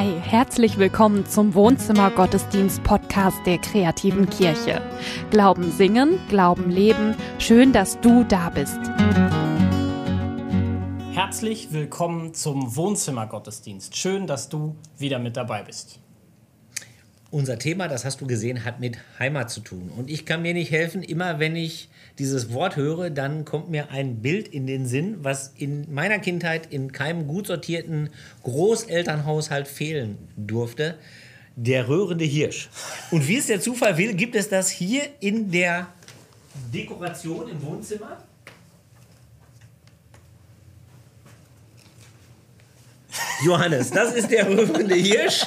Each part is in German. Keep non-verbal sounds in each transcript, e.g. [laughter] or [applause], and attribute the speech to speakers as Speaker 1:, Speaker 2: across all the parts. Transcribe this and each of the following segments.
Speaker 1: Hi, herzlich willkommen zum Wohnzimmer Gottesdienst Podcast der kreativen Kirche. Glauben singen, Glauben leben. Schön, dass du da bist.
Speaker 2: Herzlich willkommen zum Wohnzimmer Gottesdienst. Schön, dass du wieder mit dabei bist.
Speaker 3: Unser Thema, das hast du gesehen, hat mit Heimat zu tun. Und ich kann mir nicht helfen, immer wenn ich dieses Wort höre, dann kommt mir ein Bild in den Sinn, was in meiner Kindheit in keinem gut sortierten Großelternhaushalt fehlen durfte. Der röhrende Hirsch. Und wie es der Zufall will, gibt es das hier in der Dekoration im Wohnzimmer. Johannes, das ist der röhrende Hirsch.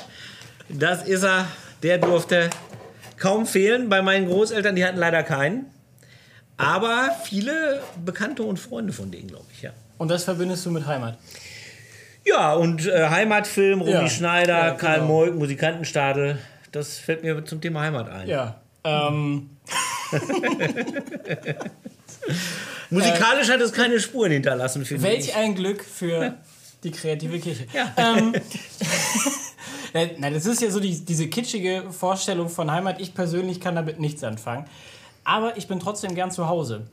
Speaker 3: Das ist er. Der durfte kaum fehlen bei meinen Großeltern. Die hatten leider keinen. Aber viele Bekannte und Freunde von denen, glaube ich, ja.
Speaker 2: Und das verbindest du mit Heimat?
Speaker 3: Ja, und äh, Heimatfilm, Romy
Speaker 2: Ja.
Speaker 3: Schneider,
Speaker 2: Ja, genau.
Speaker 3: Karl Moik, Musikantenstadel. Das fällt mir zum Thema Heimat ein.
Speaker 2: Ja. Ähm, [laughs]
Speaker 3: Musikalisch hat es keine Spuren hinterlassen, finde
Speaker 2: welch
Speaker 3: ich.
Speaker 2: ein Glück für die kreative Kirche.
Speaker 3: Ja.
Speaker 2: Ähm, [laughs] Nein, das ist ja so die, diese kitschige Vorstellung von Heimat. Ich persönlich kann damit nichts anfangen. Aber ich bin trotzdem gern zu Hause.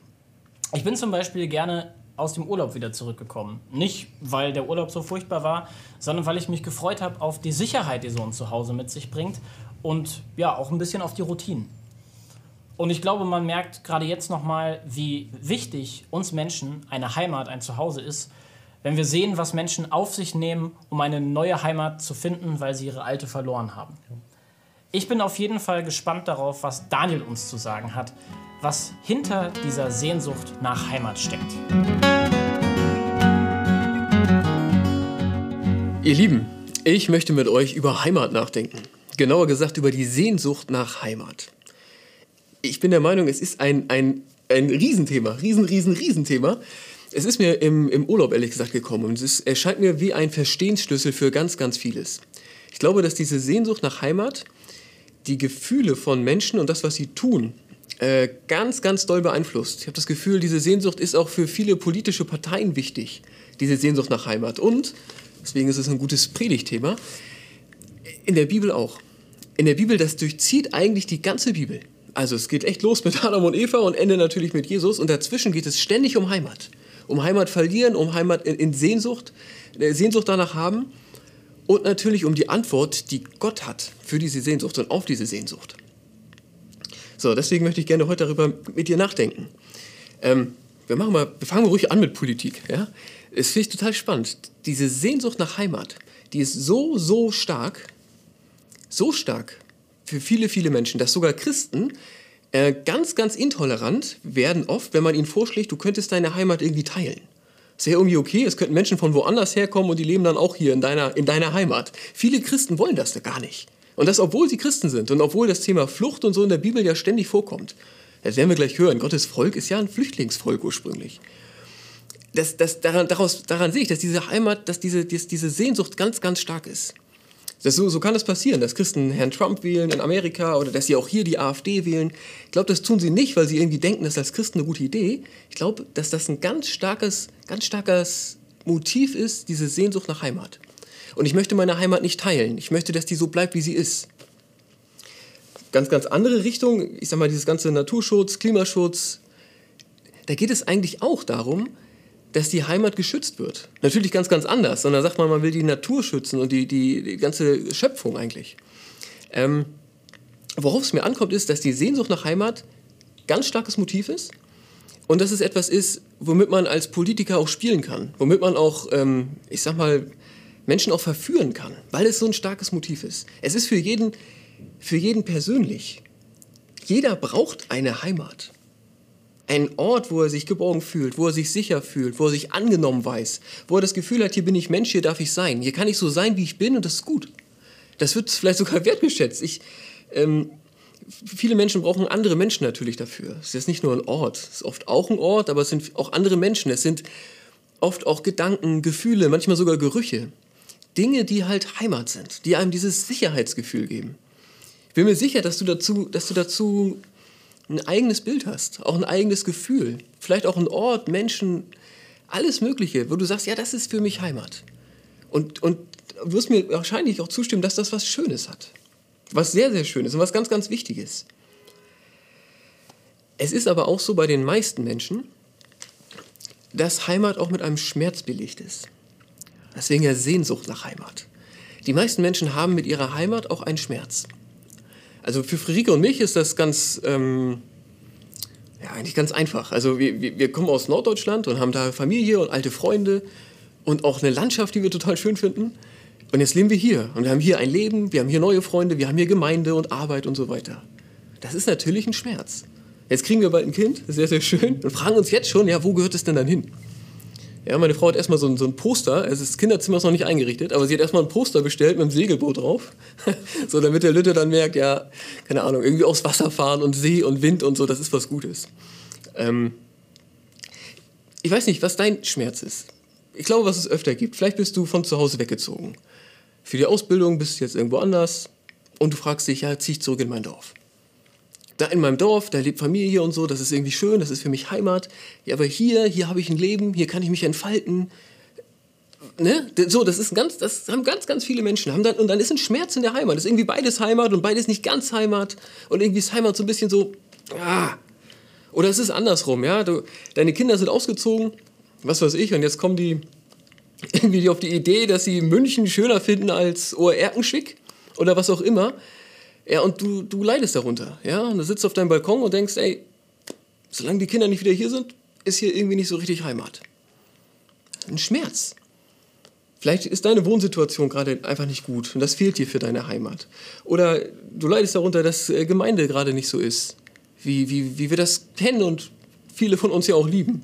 Speaker 2: Ich bin zum Beispiel gerne aus dem Urlaub wieder zurückgekommen. Nicht, weil der Urlaub so furchtbar war, sondern weil ich mich gefreut habe auf die Sicherheit, die so ein Zuhause mit sich bringt. Und ja, auch ein bisschen auf die Routinen. Und ich glaube, man merkt gerade jetzt nochmal, wie wichtig uns Menschen eine Heimat, ein Zuhause ist, wenn wir sehen, was Menschen auf sich nehmen, um eine neue Heimat zu finden, weil sie ihre alte verloren haben. Ich bin auf jeden Fall gespannt darauf, was Daniel uns zu sagen hat, was hinter dieser Sehnsucht nach Heimat steckt.
Speaker 4: Ihr Lieben, ich möchte mit euch über Heimat nachdenken. Genauer gesagt über die Sehnsucht nach Heimat. Ich bin der Meinung, es ist ein, ein, ein Riesenthema, riesen, riesen, Riesenthema. Es ist mir im, im Urlaub ehrlich gesagt gekommen und es erscheint mir wie ein Verstehensschlüssel für ganz, ganz vieles. Ich glaube, dass diese Sehnsucht nach Heimat die Gefühle von Menschen und das, was sie tun, äh, ganz, ganz doll beeinflusst. Ich habe das Gefühl, diese Sehnsucht ist auch für viele politische Parteien wichtig, diese Sehnsucht nach Heimat. Und, deswegen ist es ein gutes Predigtthema, in der Bibel auch. In der Bibel, das durchzieht eigentlich die ganze Bibel. Also es geht echt los mit [laughs] Adam und Eva und Ende natürlich mit Jesus und dazwischen geht es ständig um Heimat. Um Heimat verlieren, um Heimat in, in Sehnsucht, äh, Sehnsucht danach haben und natürlich um die Antwort, die Gott hat für diese Sehnsucht und auf diese Sehnsucht. So, deswegen möchte ich gerne heute darüber mit dir nachdenken. Ähm, wir, machen mal, wir fangen mal ruhig an mit Politik. Ja? Es finde ich total spannend. Diese Sehnsucht nach Heimat, die ist so, so stark, so stark für viele, viele Menschen, dass sogar Christen äh, ganz, ganz intolerant werden oft, wenn man ihnen vorschlägt, du könntest deine Heimat irgendwie teilen. Ist ja irgendwie okay, es könnten Menschen von woanders herkommen und die leben dann auch hier in deiner, in deiner Heimat. Viele Christen wollen das gar nicht. Und das, obwohl sie Christen sind und obwohl das Thema Flucht und so in der Bibel ja ständig vorkommt. Das werden wir gleich hören. Gottes Volk ist ja ein Flüchtlingsvolk ursprünglich. Das, das, daran, daraus, daran sehe ich, dass diese Heimat, dass diese, dass diese Sehnsucht ganz, ganz stark ist. Das, so, so kann es passieren, dass Christen Herrn Trump wählen in Amerika oder dass sie auch hier die AfD wählen. Ich glaube, das tun sie nicht, weil sie irgendwie denken, das ist als Christen eine gute Idee. Ich glaube, dass das ein ganz starkes, ganz starkes Motiv ist, diese Sehnsucht nach Heimat. Und ich möchte meine Heimat nicht teilen. Ich möchte, dass die so bleibt, wie sie ist. Ganz, ganz andere Richtung, ich sag mal, dieses ganze Naturschutz, Klimaschutz, da geht es eigentlich auch darum, dass die Heimat geschützt wird. Natürlich ganz, ganz anders, sondern sagt man, man will die Natur schützen und die, die, die ganze Schöpfung eigentlich. Ähm, worauf es mir ankommt, ist, dass die Sehnsucht nach Heimat ganz starkes Motiv ist und dass es etwas ist, womit man als Politiker auch spielen kann, womit man auch, ähm, ich sag mal, Menschen auch verführen kann, weil es so ein starkes Motiv ist. Es ist für jeden, für jeden persönlich. Jeder braucht eine Heimat. Ein Ort, wo er sich geborgen fühlt, wo er sich sicher fühlt, wo er sich angenommen weiß, wo er das Gefühl hat, hier bin ich Mensch, hier darf ich sein. Hier kann ich so sein, wie ich bin und das ist gut. Das wird vielleicht sogar [laughs] wertgeschätzt. Ich, ähm, viele Menschen brauchen andere Menschen natürlich dafür. Es ist nicht nur ein Ort, es ist oft auch ein Ort, aber es sind auch andere Menschen. Es sind oft auch Gedanken, Gefühle, manchmal sogar Gerüche. Dinge, die halt Heimat sind, die einem dieses Sicherheitsgefühl geben. Ich bin mir sicher, dass du dazu, dass du dazu ein eigenes Bild hast, auch ein eigenes Gefühl, vielleicht auch ein Ort, Menschen, alles Mögliche, wo du sagst, ja, das ist für mich Heimat. Und, und du wirst mir wahrscheinlich auch zustimmen, dass das was Schönes hat. Was sehr, sehr Schönes und was ganz, ganz Wichtiges. Es ist aber auch so bei den meisten Menschen, dass Heimat auch mit einem Schmerz belegt ist. Deswegen ja Sehnsucht nach Heimat. Die meisten Menschen haben mit ihrer Heimat auch einen Schmerz. Also für Friederike und mich ist das ganz, ähm, ja, eigentlich ganz einfach. Also wir, wir, kommen aus Norddeutschland und haben da Familie und alte Freunde und auch eine Landschaft, die wir total schön finden. Und jetzt leben wir hier und wir haben hier ein Leben, wir haben hier neue Freunde, wir haben hier Gemeinde und Arbeit und so weiter. Das ist natürlich ein Schmerz. Jetzt kriegen wir bald ein Kind, sehr, sehr schön, und fragen uns jetzt schon, ja, wo gehört es denn dann hin? Ja, meine Frau hat erstmal so ein, so ein Poster, also das Kinderzimmer ist noch nicht eingerichtet, aber sie hat erstmal ein Poster bestellt mit einem Segelboot drauf. [laughs] so, damit der Lütte dann merkt, ja, keine Ahnung, irgendwie aufs Wasser fahren und See und Wind und so, das ist was Gutes. Ähm, ich weiß nicht, was dein Schmerz ist. Ich glaube, was es öfter gibt. Vielleicht bist du von zu Hause weggezogen. Für die Ausbildung bist du jetzt irgendwo anders und du fragst dich, ja, zieh ich zurück in mein Dorf da in meinem Dorf, da lebt Familie und so, das ist irgendwie schön, das ist für mich Heimat. Ja, aber hier, hier habe ich ein Leben, hier kann ich mich entfalten. Ne? So, das ist ganz, das haben ganz, ganz viele Menschen. Haben dann, und dann ist ein Schmerz in der Heimat. Das ist irgendwie beides Heimat und beides nicht ganz Heimat. Und irgendwie ist Heimat so ein bisschen so, ah. Oder es ist andersrum, ja. Du, deine Kinder sind ausgezogen, was weiß ich, und jetzt kommen die irgendwie auf die Idee, dass sie München schöner finden als Oerkenschwick oder was auch immer. Ja, und du, du leidest darunter. Ja, und du sitzt auf deinem Balkon und denkst, ey, solange die Kinder nicht wieder hier sind, ist hier irgendwie nicht so richtig Heimat. Ein Schmerz. Vielleicht ist deine Wohnsituation gerade einfach nicht gut und das fehlt dir für deine Heimat. Oder du leidest darunter, dass äh, Gemeinde gerade nicht so ist, wie, wie, wie wir das kennen und viele von uns ja auch lieben.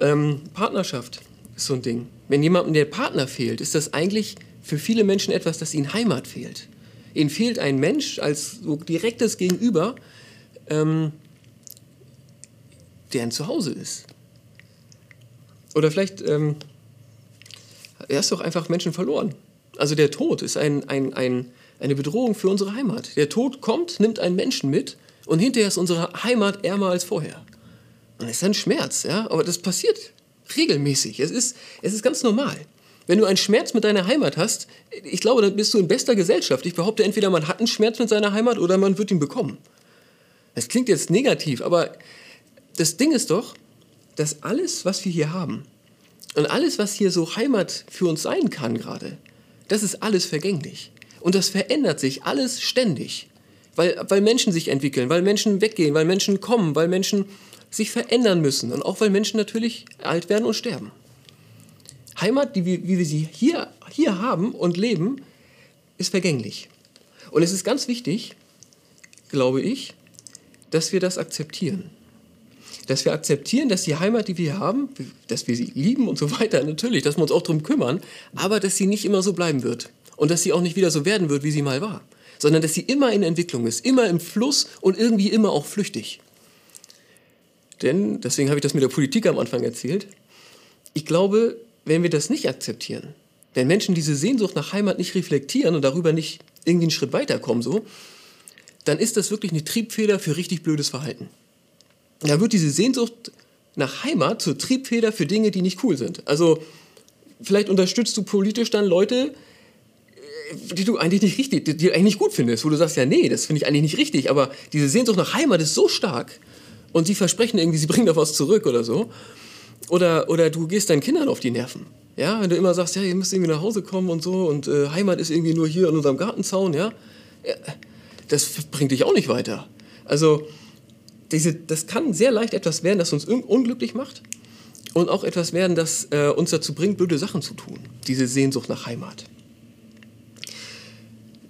Speaker 4: Ähm, Partnerschaft ist so ein Ding. Wenn jemandem der Partner fehlt, ist das eigentlich für viele Menschen etwas, dass ihnen Heimat fehlt. Ihnen fehlt ein Mensch als so direktes Gegenüber, ähm, der ein Zuhause ist. Oder vielleicht ähm, er ist doch einfach Menschen verloren. Also der Tod ist ein, ein, ein, eine Bedrohung für unsere Heimat. Der Tod kommt, nimmt einen Menschen mit und hinterher ist unsere Heimat ärmer als vorher. Und das ist ein Schmerz, ja, aber das passiert regelmäßig. Es ist, es ist ganz normal. Wenn du einen Schmerz mit deiner Heimat hast, ich glaube, dann bist du in bester Gesellschaft. Ich behaupte, entweder man hat einen Schmerz mit seiner Heimat oder man wird ihn bekommen. Das klingt jetzt negativ, aber das Ding ist doch, dass alles, was wir hier haben und alles, was hier so Heimat für uns sein kann gerade, das ist alles vergänglich. Und das verändert sich alles ständig. Weil, weil Menschen sich entwickeln, weil Menschen weggehen, weil Menschen kommen, weil Menschen sich verändern müssen und auch weil Menschen natürlich alt werden und sterben. Heimat, die wie wir sie hier, hier haben und leben, ist vergänglich. Und es ist ganz wichtig, glaube ich, dass wir das akzeptieren. Dass wir akzeptieren, dass die Heimat, die wir haben, dass wir sie lieben und so weiter, [laughs] natürlich, dass wir uns auch darum kümmern, aber dass sie nicht immer so bleiben wird. Und dass sie auch nicht wieder so werden wird, wie sie mal war. Sondern dass sie immer in Entwicklung ist, immer im Fluss und irgendwie immer auch flüchtig. Denn, deswegen habe ich das mit der Politik am Anfang erzählt, ich glaube, wenn wir das nicht akzeptieren, wenn Menschen diese Sehnsucht nach Heimat nicht reflektieren und darüber nicht irgendwie einen Schritt weiterkommen, so, dann ist das wirklich eine Triebfeder für richtig blödes Verhalten. Da wird diese Sehnsucht nach Heimat zur Triebfeder für Dinge, die nicht cool sind. Also vielleicht unterstützt du politisch dann Leute, äh, die du eigentlich nicht richtig, die, du eigentlich nicht gut findest, wo du sagst, ja, nee, das finde ich eigentlich nicht richtig, aber diese Sehnsucht nach Heimat ist so stark und sie versprechen irgendwie, sie bringen da was zurück oder so. Oder, oder du gehst deinen Kindern auf die Nerven. Ja, wenn du immer sagst, ja, ihr müsst irgendwie nach Hause kommen und so und äh, Heimat ist irgendwie nur hier an unserem Gartenzaun, ja, ja, das bringt dich auch nicht weiter. Also, diese, das kann sehr leicht etwas werden, das uns unglücklich macht und auch etwas werden, das äh, uns dazu bringt, blöde Sachen zu tun. Diese Sehnsucht nach Heimat.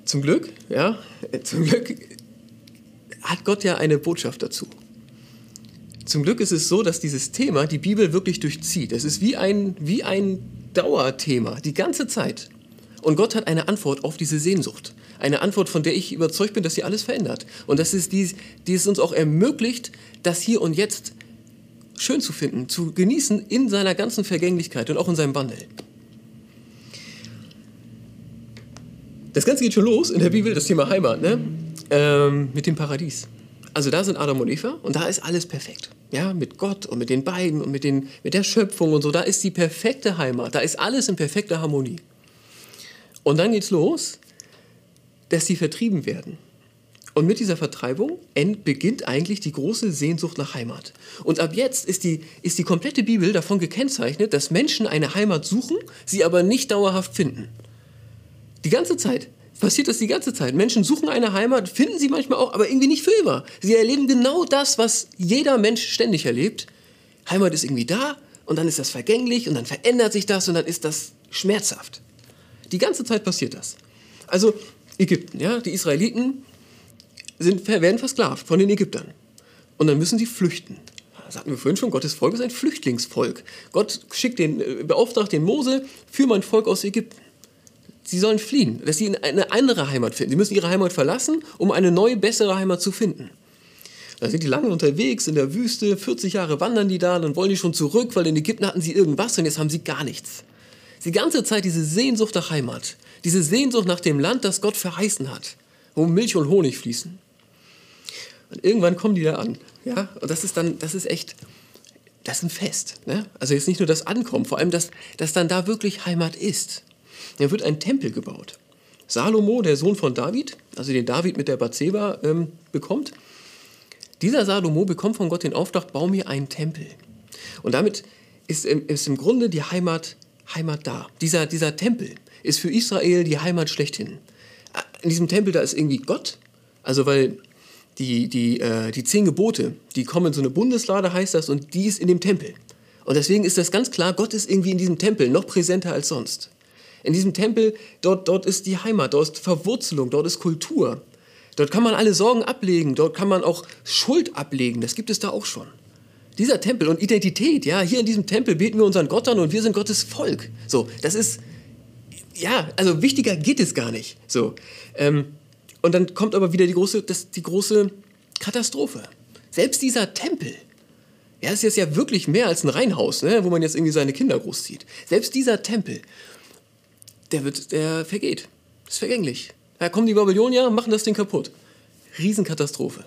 Speaker 4: Zum Glück, ja, zum Glück hat Gott ja eine Botschaft dazu. Zum Glück ist es so, dass dieses Thema die Bibel wirklich durchzieht. Es ist wie ein, wie ein Dauerthema, die ganze Zeit. Und Gott hat eine Antwort auf diese Sehnsucht. Eine Antwort, von der ich überzeugt bin, dass sie alles verändert. Und dass es die, die es uns auch ermöglicht, das hier und jetzt schön zu finden, zu genießen in seiner ganzen Vergänglichkeit und auch in seinem Wandel. Das Ganze geht schon los in der Bibel, das Thema Heimat, ne? Ähm, mit dem Paradies. Also da sind Adam und Eva und da ist alles perfekt. Ja, mit Gott und mit den beiden und mit, den, mit der Schöpfung und so. Da ist die perfekte Heimat. Da ist alles in perfekter Harmonie. Und dann geht's los, dass sie vertrieben werden. Und mit dieser Vertreibung beginnt eigentlich die große Sehnsucht nach Heimat. Und ab jetzt ist die, ist die komplette Bibel davon gekennzeichnet, dass Menschen eine Heimat suchen, sie aber nicht dauerhaft finden. Die ganze Zeit passiert das die ganze Zeit. Menschen suchen eine Heimat, finden sie manchmal auch, aber irgendwie nicht für immer. Sie erleben genau das, was jeder Mensch ständig erlebt. Heimat ist irgendwie da und dann ist das vergänglich und dann verändert sich das und dann ist das schmerzhaft. Die ganze Zeit passiert das. Also Ägypten, ja, die Israeliten sind, werden versklavt von den Ägyptern. Und dann müssen sie flüchten. Das sagten wir vorhin schon, Gottes Volk ist ein Flüchtlingsvolk. Gott schickt den, äh, beauftragt den Mose für mein Volk aus Ägypten. Sie sollen fliehen, dass sie eine andere Heimat finden. Sie müssen ihre Heimat verlassen, um eine neue, bessere Heimat zu finden. Da sind die lange unterwegs in der Wüste, 40 Jahre wandern die da, dann wollen die schon zurück, weil in Ägypten hatten sie irgendwas und jetzt haben sie gar nichts. Die ganze Zeit diese Sehnsucht nach Heimat, diese Sehnsucht nach dem Land, das Gott verheißen hat, wo Milch und Honig fließen. Und irgendwann kommen die da an. Ja? Und das ist dann, das ist echt, das ist ein Fest. Ne? Also jetzt nicht nur das Ankommen, vor allem, dass, dass dann da wirklich Heimat ist. Da wird ein Tempel gebaut. Salomo, der Sohn von David, also den David mit der Bathseba ähm, bekommt, dieser Salomo bekommt von Gott den Auftrag, bau mir einen Tempel. Und damit ist, ist im Grunde die Heimat, Heimat da. Dieser, dieser Tempel ist für Israel die Heimat schlechthin. In diesem Tempel, da ist irgendwie Gott, also weil die, die, äh, die zehn Gebote, die kommen in so eine Bundeslade, heißt das, und die ist in dem Tempel. Und deswegen ist das ganz klar, Gott ist irgendwie in diesem Tempel noch präsenter als sonst. In diesem Tempel, dort, dort ist die Heimat, dort ist Verwurzelung, dort ist Kultur. Dort kann man alle Sorgen ablegen, dort kann man auch Schuld ablegen, das gibt es da auch schon. Dieser Tempel und Identität, ja, hier in diesem Tempel beten wir unseren Gott an und wir sind Gottes Volk. So, das ist, ja, also wichtiger geht es gar nicht. So, ähm, und dann kommt aber wieder die große, das, die große Katastrophe. Selbst dieser Tempel, ja, ist jetzt ja wirklich mehr als ein Reihenhaus, ne, wo man jetzt irgendwie seine Kinder großzieht. Selbst dieser Tempel, der wird, der vergeht. ist vergänglich. Da kommen die Babylonier, machen das Ding kaputt. Riesenkatastrophe.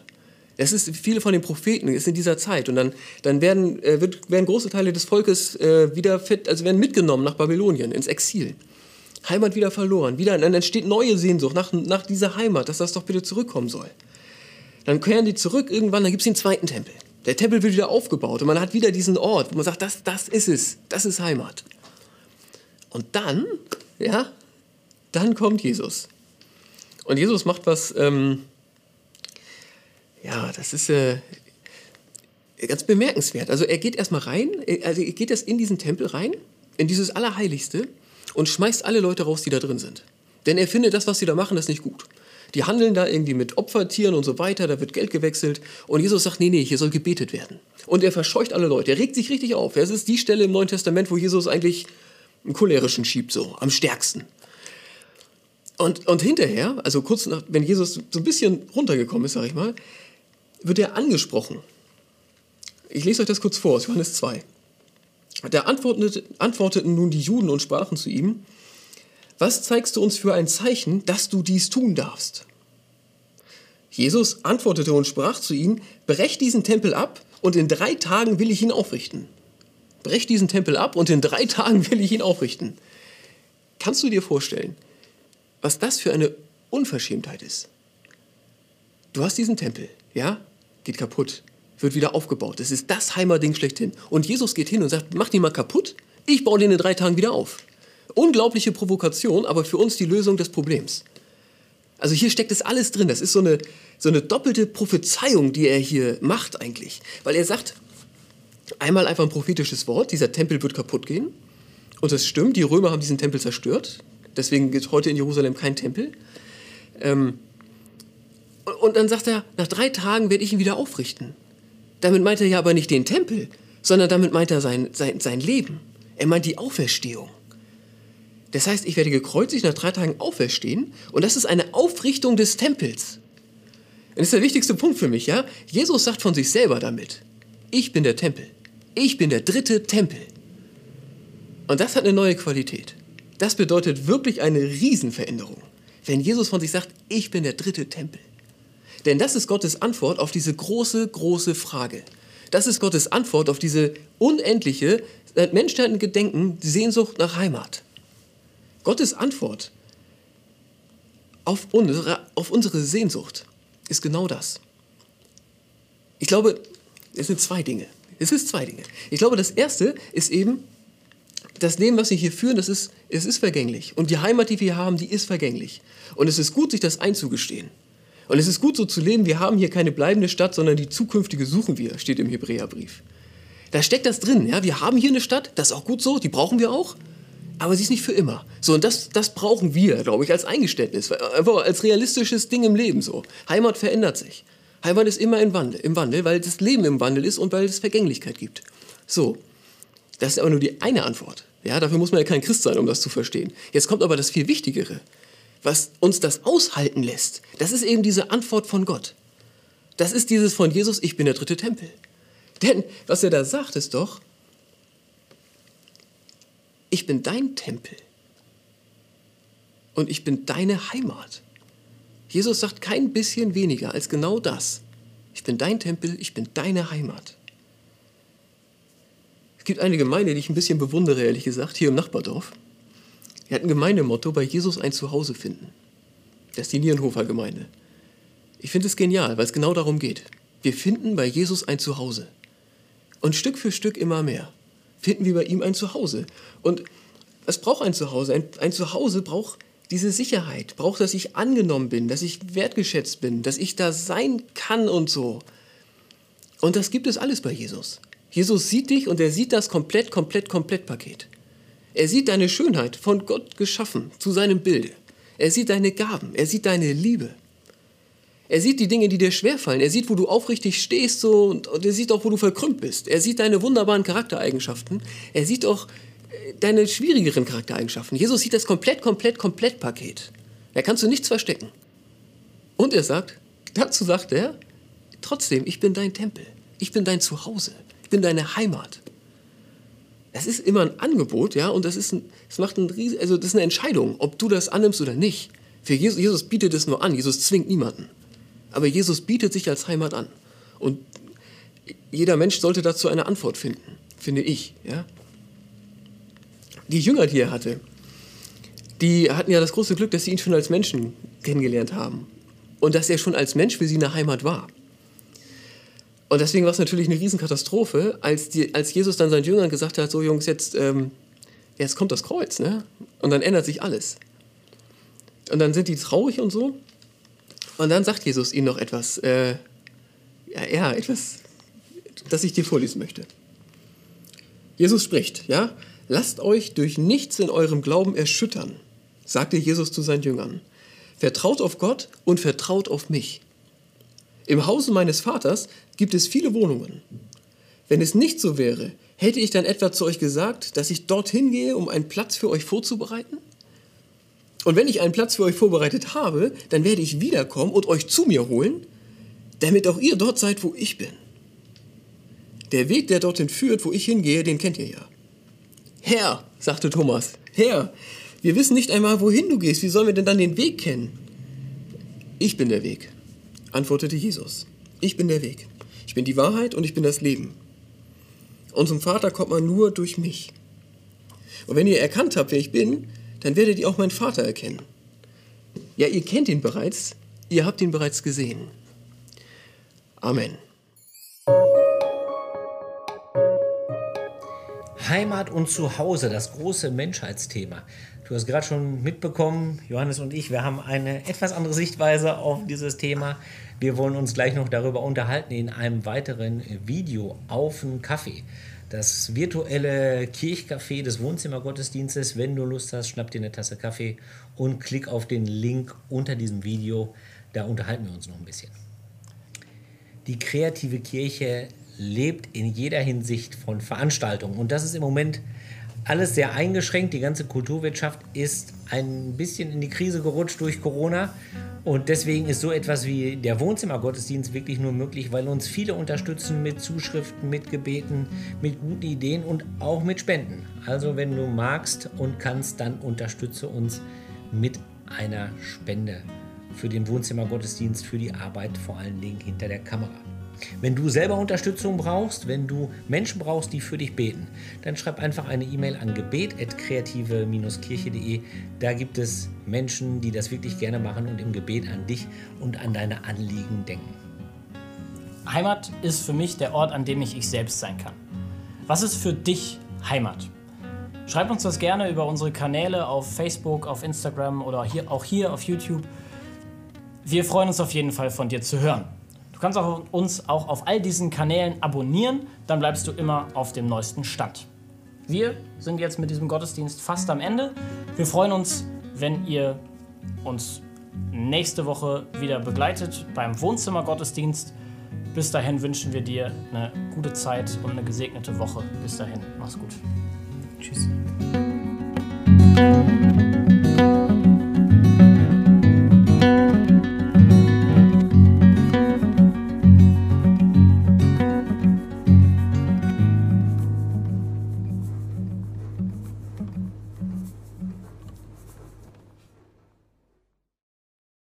Speaker 4: Das ist viele von den Propheten ist in dieser Zeit und dann, dann werden, äh, wird, werden große Teile des Volkes äh, wieder fit, also werden mitgenommen nach Babylonien ins Exil. Heimat wieder verloren. Wieder, dann entsteht neue Sehnsucht nach, nach dieser Heimat, dass das doch bitte zurückkommen soll. Dann kehren die zurück irgendwann, dann gibt es den zweiten Tempel. Der Tempel wird wieder aufgebaut und man hat wieder diesen Ort, wo man sagt, das, das ist es, das ist Heimat. Und dann, ja, dann kommt Jesus. Und Jesus macht was, ähm, ja, das ist äh, ganz bemerkenswert. Also er geht erstmal rein, also er geht erst in diesen Tempel rein, in dieses Allerheiligste und schmeißt alle Leute raus, die da drin sind. Denn er findet, das, was sie da machen, ist nicht gut. Die handeln da irgendwie mit Opfertieren und so weiter, da wird Geld gewechselt. Und Jesus sagt, nee, nee, hier soll gebetet werden. Und er verscheucht alle Leute, er regt sich richtig auf. Es ist die Stelle im Neuen Testament, wo Jesus eigentlich einen cholerischen schiebt, so, am stärksten. Und, und hinterher, also kurz nach, wenn Jesus so ein bisschen runtergekommen ist, sag ich mal, wird er angesprochen. Ich lese euch das kurz vor aus Johannes 2. Da antworteten nun die Juden und sprachen zu ihm, was zeigst du uns für ein Zeichen, dass du dies tun darfst? Jesus antwortete und sprach zu ihnen, brech diesen Tempel ab und in drei Tagen will ich ihn aufrichten. Brech diesen Tempel ab und in drei [laughs] Tagen will ich ihn aufrichten. Kannst du dir vorstellen, was das für eine Unverschämtheit ist? Du hast diesen Tempel, ja? Geht kaputt wird wieder aufgebaut. Das ist das Heimatding schlechthin. Und Jesus geht hin und sagt, mach den mal kaputt, ich baue den in drei Tagen wieder auf. Unglaubliche Provokation, aber für uns die Lösung des Problems. Also hier steckt es alles drin. Das ist so eine, so eine doppelte Prophezeiung, die er hier macht eigentlich. Weil er sagt, einmal einfach ein prophetisches Wort, dieser Tempel wird kaputt gehen. Und das stimmt, die Römer haben diesen Tempel zerstört. Deswegen gibt es heute in Jerusalem kein Tempel. Ähm, und dann sagt er, nach drei Tagen werde ich ihn wieder aufrichten. Damit meint er ja aber nicht den Tempel, sondern damit meint er sein, sein, sein Leben. Er meint die Auferstehung. Das heißt, ich werde gekreuzigt, nach drei Tagen auferstehen und das ist eine Aufrichtung des Tempels. Und das ist der wichtigste Punkt für mich, ja? Jesus sagt von sich selber damit, ich bin der Tempel. Ich bin der dritte Tempel. Und das hat eine neue Qualität. Das bedeutet wirklich eine Riesenveränderung, wenn Jesus von sich sagt, ich bin der dritte Tempel. Denn das ist Gottes Antwort auf diese große, große Frage. Das ist Gottes Antwort auf diese unendliche, seit Menschheiten Gedenken, Sehnsucht nach Heimat. Gottes Antwort auf unsere, auf unsere Sehnsucht ist genau das. Ich glaube, es sind zwei Dinge. Es ist zwei Dinge. Ich glaube, das erste ist eben, das Leben, was wir hier führen, das ist, es ist vergänglich. Und die Heimat, die wir haben, die ist vergänglich. Und es ist gut, sich das einzugestehen. Und es ist gut, so zu leben, wir haben hier keine bleibende Stadt, sondern die zukünftige suchen wir, steht im Hebräerbrief. Da steckt das drin, ja. Wir haben hier eine Stadt, das ist auch gut so, die brauchen wir auch. Aber sie ist nicht für immer. So, und das, das brauchen wir, glaube ich, als Eingeständnis, als realistisches Ding im Leben so. Heimat verändert sich. Heimat ist immer im Wandel, im Wandel, weil das Leben im Wandel ist und weil es Vergänglichkeit gibt. So, das ist aber nur die eine Antwort. Ja, dafür muss man ja kein Christ sein, um das zu verstehen. Jetzt kommt aber das viel Wichtigere. Was uns das aushalten lässt, das ist eben diese Antwort von Gott. Das ist dieses von Jesus, ich bin der dritte Tempel. Denn was er da sagt, ist doch, ich bin dein Tempel und ich bin deine Heimat. Jesus sagt kein bisschen weniger als genau das. Ich bin dein Tempel, ich bin deine Heimat. Es gibt eine Gemeinde, die ich ein bisschen bewundere, ehrlich gesagt, hier im Nachbardorf. Die hat ein Gemeindemotto, bei Jesus ein Zuhause finden. Das ist die Nierenhofer Gemeinde. Ich finde es genial, weil es genau darum geht. Wir finden bei Jesus ein Zuhause. Und Stück für Stück immer mehr finden wir bei ihm ein Zuhause. Und was braucht ein Zuhause? Ein Zuhause braucht diese Sicherheit, braucht, dass ich angenommen bin, dass ich wertgeschätzt bin, dass ich da sein kann und so. Und das gibt es alles bei Jesus. Jesus sieht dich und er sieht das komplett, komplett, komplett Paket. Er sieht deine Schönheit, von Gott geschaffen, zu seinem Bilde. Er sieht deine Gaben, er sieht deine Liebe. Er sieht die Dinge, die dir schwerfallen. Er sieht, wo du aufrichtig stehst so, und, und er sieht auch, wo du verkrümmt bist. Er sieht deine wunderbaren Charaktereigenschaften. Er sieht auch deine schwierigeren Charaktereigenschaften. Jesus sieht das komplett, komplett, komplett Paket. Da kannst du nichts verstecken. Und er sagt, dazu sagt er, trotzdem, ich bin dein Tempel. Ich bin dein Zuhause. Ich bin deine Heimat. Das ist immer ein Angebot, ja, und das ist, ein, das macht ein Riesen, also das ist eine Entscheidung, ob du das annimmst oder nicht. Für Jesus, Jesus bietet es nur an, Jesus zwingt niemanden. Aber Jesus bietet sich als Heimat an. Und jeder Mensch sollte dazu eine Antwort finden, finde ich, ja. Die Jünger, die er hatte, die hatten ja das große Glück, dass sie ihn schon als Menschen kennengelernt haben. Und dass er schon als Mensch für sie eine Heimat war. Und deswegen war es natürlich eine Riesenkatastrophe, als, die, als Jesus dann seinen Jüngern gesagt hat, so Jungs, jetzt, ähm, jetzt kommt das Kreuz, ne? Und dann ändert sich alles. Und dann sind die traurig und so. Und dann sagt Jesus ihnen noch etwas, äh, ja, ja, etwas, das ich dir vorlesen möchte. Jesus spricht, ja, lasst euch durch nichts in eurem Glauben erschüttern, sagte Jesus zu seinen Jüngern. Vertraut auf Gott und vertraut auf mich. Im Hause meines Vaters gibt es viele Wohnungen. Wenn es nicht so wäre, hätte ich dann etwa zu euch gesagt, dass ich dorthin gehe, um einen Platz für euch vorzubereiten? Und wenn ich einen Platz für euch vorbereitet habe, dann werde ich wiederkommen und euch zu mir holen, damit auch ihr dort seid, wo ich bin. Der Weg, der dorthin führt, wo ich hingehe, den kennt ihr ja. Herr, sagte Thomas, Herr, wir wissen nicht einmal, wohin du gehst. Wie sollen wir denn dann den Weg kennen? Ich bin der Weg, antwortete Jesus. Ich bin der Weg. Ich bin die Wahrheit und ich bin das Leben. Und zum Vater kommt man nur durch mich. Und wenn ihr erkannt habt, wer ich bin, dann werdet ihr auch meinen Vater erkennen. Ja, ihr kennt ihn bereits, ihr habt ihn bereits gesehen. Amen.
Speaker 3: Heimat und Zuhause, das große Menschheitsthema. Du hast gerade schon mitbekommen, Johannes und ich, wir haben eine etwas andere Sichtweise auf dieses Thema. Wir wollen uns gleich noch darüber unterhalten in einem weiteren Video auf einen Kaffee das virtuelle Kirchcafé des Wohnzimmergottesdienstes. Wenn du Lust hast, schnapp dir eine Tasse Kaffee und klick auf den Link unter diesem Video. Da unterhalten wir uns noch ein bisschen. Die kreative Kirche lebt in jeder Hinsicht von Veranstaltungen. Und das ist im Moment alles sehr eingeschränkt. Die ganze Kulturwirtschaft ist ein bisschen in die Krise gerutscht durch Corona. Und deswegen ist so etwas wie der Wohnzimmergottesdienst wirklich nur möglich, weil uns viele unterstützen mit Zuschriften, mit Gebeten, mit guten Ideen und auch mit Spenden. Also wenn du magst und kannst, dann unterstütze uns mit einer Spende für den Wohnzimmergottesdienst, für die Arbeit vor allen Dingen hinter der Kamera. Wenn du selber Unterstützung brauchst, wenn du Menschen brauchst, die für dich beten, dann schreib einfach eine E-Mail an gebet.kreative-kirche.de. Da gibt es Menschen, die das wirklich gerne machen und im Gebet an dich und an deine Anliegen denken.
Speaker 2: Heimat ist für mich der Ort, an dem ich ich selbst sein kann. Was ist für dich Heimat? Schreib uns das gerne über unsere Kanäle auf Facebook, auf Instagram oder hier, auch hier auf YouTube. Wir freuen uns auf jeden Fall von dir zu hören. Du kannst auch uns auch auf all diesen Kanälen abonnieren, dann bleibst du immer auf dem neuesten Stand. Wir sind jetzt mit diesem Gottesdienst fast am Ende. Wir freuen uns, wenn ihr uns nächste Woche wieder begleitet beim Wohnzimmergottesdienst. Bis dahin wünschen wir dir eine gute Zeit und eine gesegnete Woche. Bis dahin, mach's gut.
Speaker 3: Tschüss.